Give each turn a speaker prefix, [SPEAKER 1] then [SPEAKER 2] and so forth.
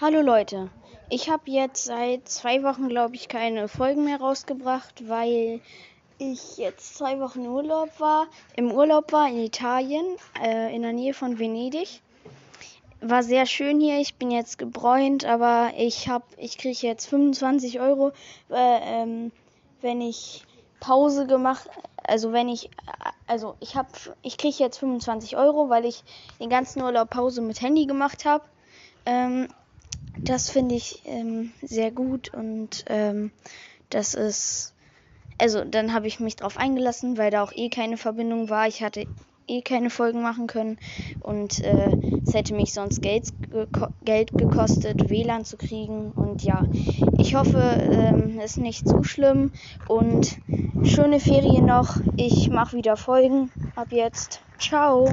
[SPEAKER 1] Hallo Leute, ich habe jetzt seit zwei Wochen, glaube ich, keine Folgen mehr rausgebracht, weil ich jetzt zwei Wochen Urlaub war, im Urlaub war in Italien, äh, in der Nähe von Venedig. War sehr schön hier. Ich bin jetzt gebräunt, aber ich habe, ich kriege jetzt 25 Euro, äh, ähm, wenn ich Pause gemacht, also wenn ich, also ich habe, ich kriege jetzt 25 Euro, weil ich den ganzen Urlaub Pause mit Handy gemacht habe. Ähm, das finde ich ähm, sehr gut und ähm, das ist, also dann habe ich mich drauf eingelassen, weil da auch eh keine Verbindung war. Ich hatte eh keine Folgen machen können und äh, es hätte mich sonst Geld, geko Geld gekostet, WLAN zu kriegen und ja, ich hoffe, ähm, ist nicht zu schlimm und schöne Ferien noch. Ich mache wieder Folgen ab jetzt. Ciao.